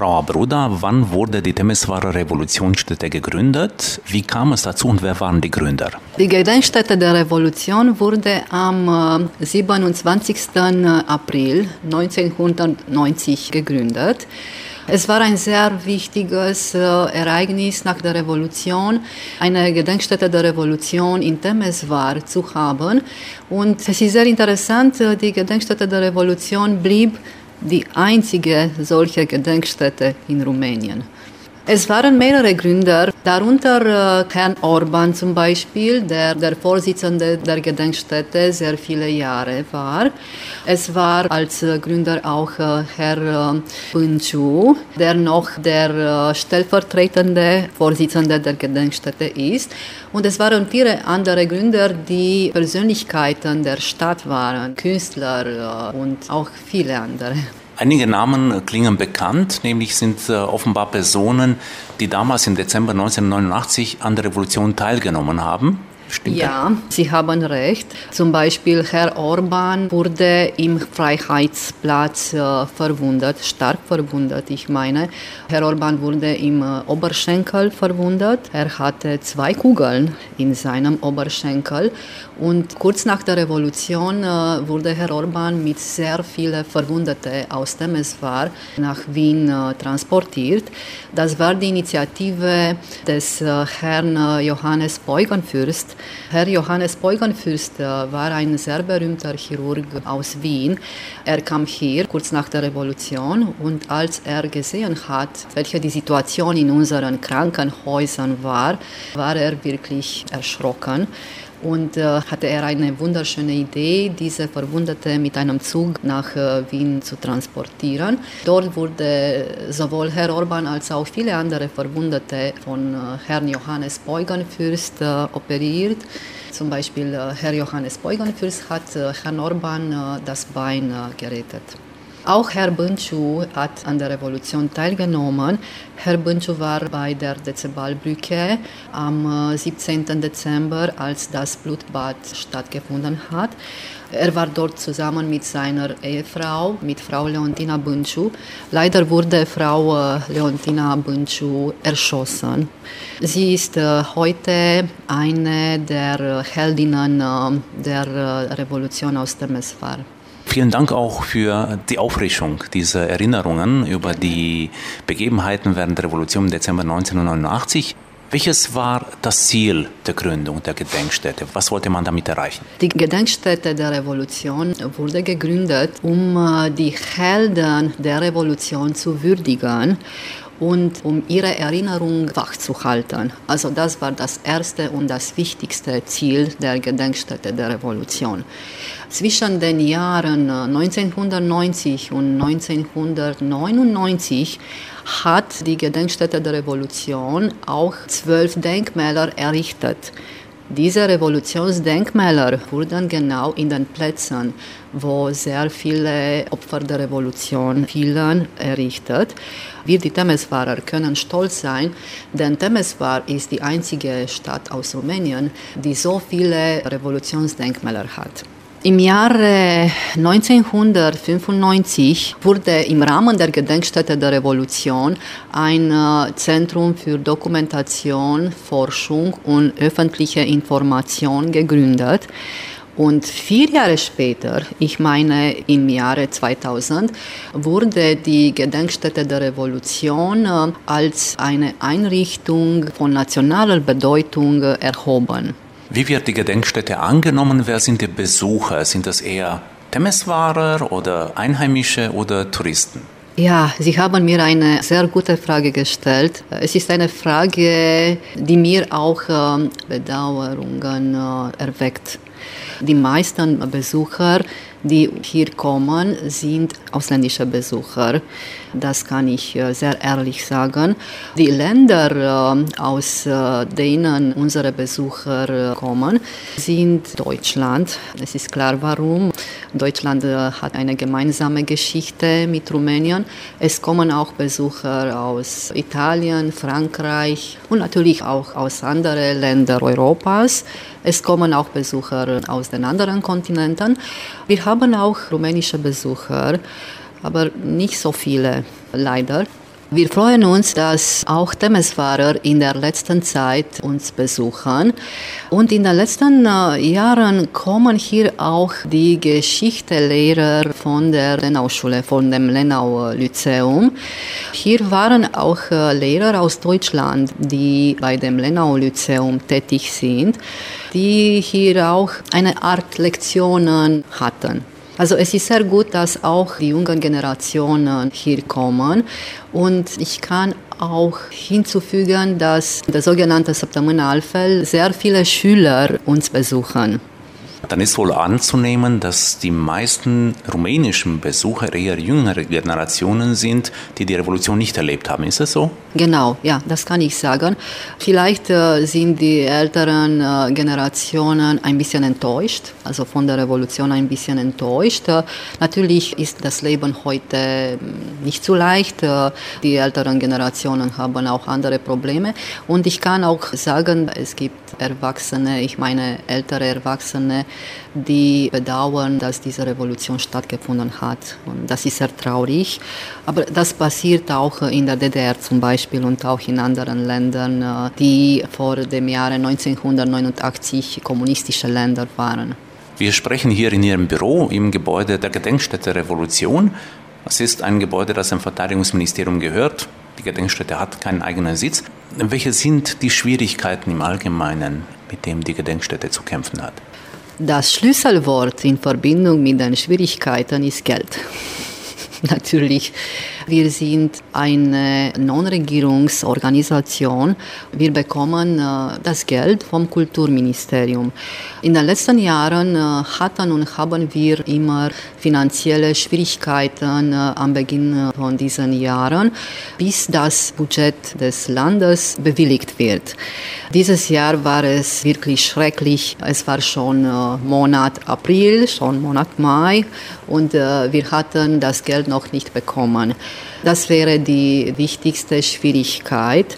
Frau Abruda, wann wurde die Temeswarer Revolutionsstätte gegründet? Wie kam es dazu und wer waren die Gründer? Die Gedenkstätte der Revolution wurde am 27. Äh, April 1990 gegründet. Es war ein sehr wichtiges äh, Ereignis nach der Revolution, eine Gedenkstätte der Revolution in Temeswar zu haben. Und es ist sehr interessant, äh, die Gedenkstätte der Revolution blieb die einzige solche Gedenkstätte in Rumänien. Es waren mehrere Gründer, darunter äh, Herrn Orban zum Beispiel, der der Vorsitzende der Gedenkstätte sehr viele Jahre war. Es war als äh, Gründer auch äh, Herr Bunchu, der noch der stellvertretende Vorsitzende der Gedenkstätte ist. Und es waren viele andere Gründer, die Persönlichkeiten der Stadt waren, Künstler und auch viele andere. Einige Namen klingen bekannt, nämlich sind äh, offenbar Personen, die damals im Dezember 1989 an der Revolution teilgenommen haben. Stimmt ja, Sie haben recht. Zum Beispiel Herr Orban wurde im Freiheitsplatz äh, verwundet, stark verwundet, ich meine. Herr Orban wurde im äh, Oberschenkel verwundet. Er hatte zwei Kugeln in seinem Oberschenkel. Und kurz nach der Revolution äh, wurde Herr Orban mit sehr vielen Verwundeten aus Temeswar nach Wien transportiert. Das war die Initiative des Herrn Johannes Beugenfürst, Herr Johannes Beugenfürst war ein sehr berühmter Chirurg aus Wien. Er kam hier kurz nach der Revolution und als er gesehen hat, welche die Situation in unseren Krankenhäusern war, war er wirklich erschrocken und äh, hatte er eine wunderschöne Idee, diese Verwundete mit einem Zug nach äh, Wien zu transportieren. Dort wurde sowohl Herr Orban als auch viele andere Verwundete von äh, Herrn Johannes Beugenfürst äh, operiert. Zum Beispiel äh, Herr Johannes Beugenfürst hat äh, Herrn Orban das Bein gerettet. Auch Herr Bunchu hat an der Revolution teilgenommen. Herr Bunchu war bei der Dezembalbrücke am 17. Äh, Dezember, als das Blutbad stattgefunden hat. Er war dort zusammen mit seiner Ehefrau, mit Frau Leontina Bunchu. Leider wurde Frau äh, Leontina Bunchu erschossen. Sie ist äh, heute eine der Heldinnen der Revolution aus dem Temeswar. Vielen Dank auch für die Auffrischung dieser Erinnerungen über die Begebenheiten während der Revolution im Dezember 1989. Welches war das Ziel der Gründung der Gedenkstätte? Was wollte man damit erreichen? Die Gedenkstätte der Revolution wurde gegründet, um äh, die Helden der Revolution zu würdigen und um ihre Erinnerung wachzuhalten. Also das war das erste und das wichtigste Ziel der Gedenkstätte der Revolution. Zwischen den Jahren 1990 und 1999 hat die Gedenkstätte der Revolution auch zwölf Denkmäler errichtet. Diese Revolutionsdenkmäler wurden genau in den Plätzen, wo sehr viele Opfer der Revolution fielen, errichtet. Wir, die Temeswarer, können stolz sein, denn Temeswar ist die einzige Stadt aus Rumänien, die so viele Revolutionsdenkmäler hat. Im Jahre 1995 wurde im Rahmen der Gedenkstätte der Revolution ein äh, Zentrum für Dokumentation, Forschung und öffentliche Information gegründet. Und vier Jahre später, ich meine im Jahre 2000, wurde die Gedenkstätte der Revolution äh, als eine Einrichtung von nationaler Bedeutung äh, erhoben. Wie wird die Gedenkstätte angenommen? Wer sind die Besucher? Sind das eher Temeswarer oder Einheimische oder Touristen? Ja, Sie haben mir eine sehr gute Frage gestellt. Es ist eine Frage, die mir auch ähm, Bedauerungen äh, erweckt. Die meisten Besucher, die hier kommen, sind ausländische Besucher. Das kann ich äh, sehr ehrlich sagen. Die Länder, äh, aus äh, denen unsere Besucher kommen, sind Deutschland. Es ist klar, warum. Deutschland hat eine gemeinsame Geschichte mit Rumänien. Es kommen auch Besucher aus Italien, Frankreich und natürlich auch aus anderen Ländern Europas. Es kommen auch Besucher aus den anderen Kontinenten. Wir haben auch rumänische Besucher aber nicht so viele, leider. Wir freuen uns, dass auch Temesfahrer in der letzten Zeit uns besuchen. Und in den letzten äh, Jahren kommen hier auch die Geschichtelehrer von der Lenau-Schule, von dem Lenau-Lyzeum. Hier waren auch äh, Lehrer aus Deutschland, die bei dem Lenau-Lyzeum tätig sind, die hier auch eine Art Lektionen hatten. Also es ist sehr gut, dass auch die jungen Generationen hier kommen und ich kann auch hinzufügen, dass der sogenannte Septemberalfeld sehr viele Schüler uns besuchen. Dann ist wohl anzunehmen, dass die meisten rumänischen Besucher eher jüngere Generationen sind, die die Revolution nicht erlebt haben. Ist das so? Genau, ja, das kann ich sagen. Vielleicht äh, sind die älteren äh, Generationen ein bisschen enttäuscht, also von der Revolution ein bisschen enttäuscht. Äh, natürlich ist das Leben heute hm, nicht so leicht. Äh, die älteren Generationen haben auch andere Probleme. Und ich kann auch sagen, es gibt Erwachsene, ich meine ältere Erwachsene, die bedauern, dass diese Revolution stattgefunden hat. Und das ist sehr traurig. Aber das passiert auch in der DDR zum Beispiel und auch in anderen Ländern, äh, die vor dem Jahre 1989 kommunistische Länder waren. Wir sprechen hier in Ihrem Büro im Gebäude der Gedenkstätte Revolution. Es ist ein Gebäude, das dem Verteidigungsministerium gehört. Die Gedenkstätte hat keinen eigenen Sitz. Welche sind die Schwierigkeiten im Allgemeinen, mit denen die Gedenkstätte zu kämpfen hat? Das Schlüsselwort in Verbindung mit den Schwierigkeiten ist Geld. Natürlich wir sind eine Non-Regierungsorganisation. Wir bekommen äh, das Geld vom Kulturministerium. In den letzten Jahren äh, hatten und haben wir immer finanzielle Schwierigkeiten äh, am Beginn von diesen Jahren, bis das Budget des Landes bewilligt wird. Dieses Jahr war es wirklich schrecklich. Es war schon Monat April, schon Monat Mai und wir hatten das Geld noch nicht bekommen. Das wäre die wichtigste Schwierigkeit.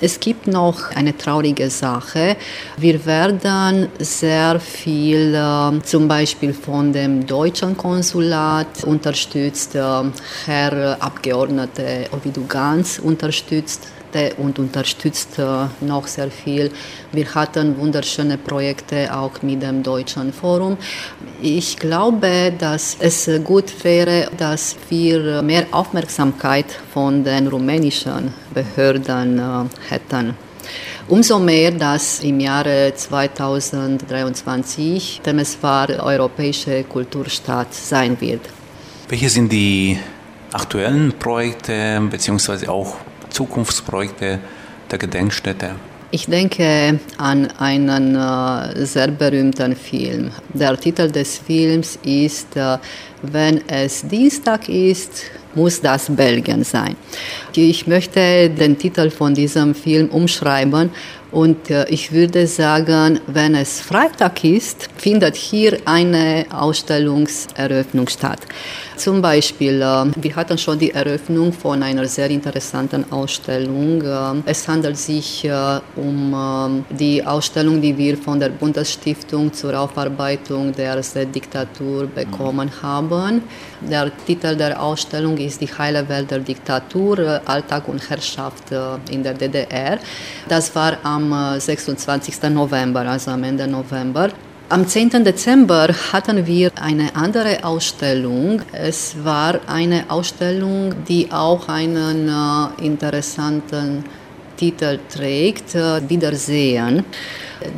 Es gibt noch eine traurige Sache. Wir werden sehr viel äh, zum Beispiel von dem deutschen Konsulat unterstützt. Äh, Herr Abgeordnete Ovidu Ganz unterstützt und unterstützt äh, noch sehr viel. Wir hatten wunderschöne Projekte auch mit dem Deutschen Forum. Ich glaube, dass es gut wäre, dass wir mehr Aufmerksamkeit von den rumänischen Behörden äh, hätten. Umso mehr, dass im Jahre 2023 Temeswar europäische Kulturstadt sein wird. Welche sind die aktuellen Projekte bzw. auch Zukunftsprojekte der Gedenkstätte? Ich denke an einen äh, sehr berühmten Film. Der Titel des Films ist äh, Wenn es Dienstag ist, muss das Belgien sein. Ich möchte den Titel von diesem Film umschreiben und äh, ich würde sagen, wenn es Freitag ist, findet hier eine Ausstellungseröffnung statt. Zum Beispiel, äh, wir hatten schon die Eröffnung von einer sehr interessanten Ausstellung. Äh, es handelt sich um die Ausstellung, die wir von der Bundesstiftung zur Aufarbeitung der Diktatur bekommen haben. Der Titel der Ausstellung ist Die heile Welt der Diktatur, Alltag und Herrschaft in der DDR. Das war am am 26. Äh, November, also am Ende November. Am 10. Dezember hatten wir eine andere Ausstellung. Es war eine Ausstellung, die auch einen äh, interessanten Titel trägt, äh, Wiedersehen.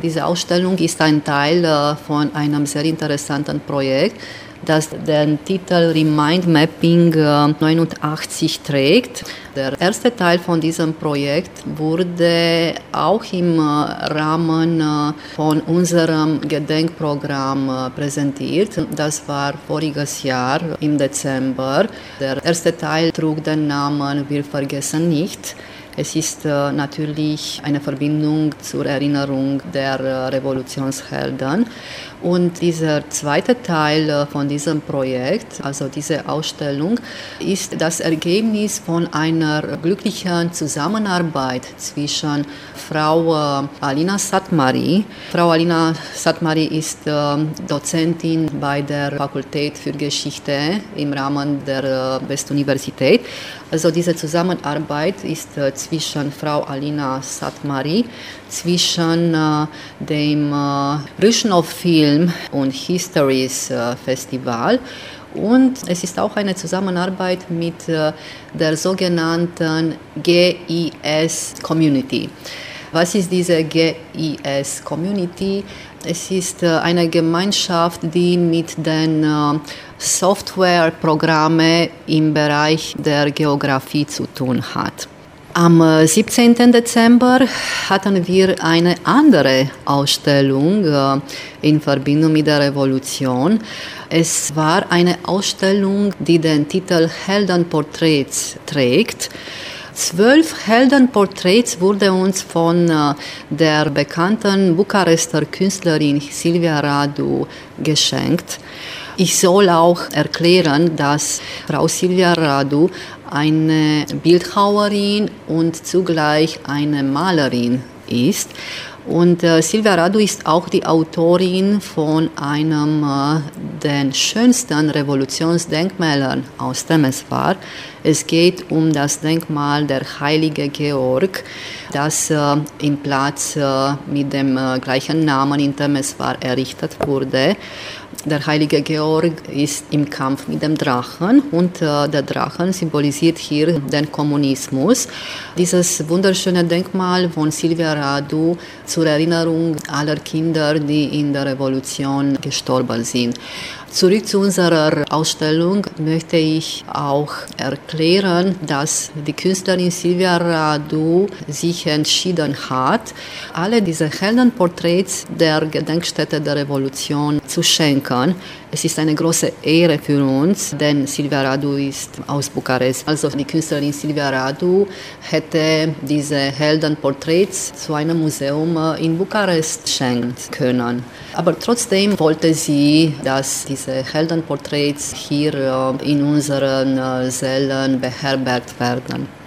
Diese Ausstellung ist ein Teil von einem sehr interessanten Projekt, das den Titel Remind Mapping 89 trägt. Der erste Teil von diesem Projekt wurde auch im äh, Rahmen äh, von unserem Gedenkprogramm äh, präsentiert. Das war voriges Jahr im Dezember. Der erste Teil trug den Namen Wir vergessen nicht. Es ist natürlich eine Verbindung zur Erinnerung der Revolutionshelden. Und dieser zweite Teil äh, von diesem Projekt, also diese Ausstellung, ist das Ergebnis von einer glücklichen Zusammenarbeit zwischen Frau äh, Alina Satmari. Frau Alina Satmari ist Dozentin bei der Fakultät für Geschichte im Rahmen der äh, Westuniversität Also diese Zusammenarbeit ist äh, zwischen Frau Alina Satmari, zwischen äh, dem äh, Rüschnow Film und Histories äh, Festival und es ist auch eine Zusammenarbeit mit äh, der sogenannten GIS Community. Was ist diese GIS Community? Es ist eine Gemeinschaft, die mit den Softwareprogrammen im Bereich der Geografie zu tun hat. Am 17. Äh, Dezember hatten wir eine andere Ausstellung in Verbindung mit der Revolution. Es war eine Ausstellung, die den Titel Heldenporträts trägt. Zwölf Heldenporträts wurde uns von äh, der bekannten Bukarester Künstlerin Silvia Radu geschenkt. Ich soll auch erklären, dass Frau Silvia Radu eine Bildhauerin und zugleich eine Malerin ist. Und äh, Silvia Radu ist auch die Autorin von einem äh, den schönsten Revolutionsdenkmälern aus Temeswar. Es geht um das Denkmal der Heilige Georg, das äh, im Platz äh, mit dem äh, gleichen Namen in Temeswar errichtet wurde. Der heilige Georg ist im Kampf mit dem Drachen und äh, der Drachen symbolisiert hier den Kommunismus. Dieses wunderschöne Denkmal von Silvia Radu zur Erinnerung aller Kinder, die in der Revolution gestorben sind. Zurück zu unserer Ausstellung möchte ich auch erklären, dass die Künstlerin Silvia Radu sich entschieden hat, alle diese Heldenporträts der Gedenkstätte der Revolution zu schenken. Es ist eine große Ehre für uns, denn Silvia Radu ist aus Bukarest. Also die Künstlerin Silvia Radu hätte diese Heldenporträts zu einem Museum in Bukarest schenken können. Aber trotzdem wollte sie, dass diese Heldenporträts hier äh, in unseren äh, Sälen beherbergt werden.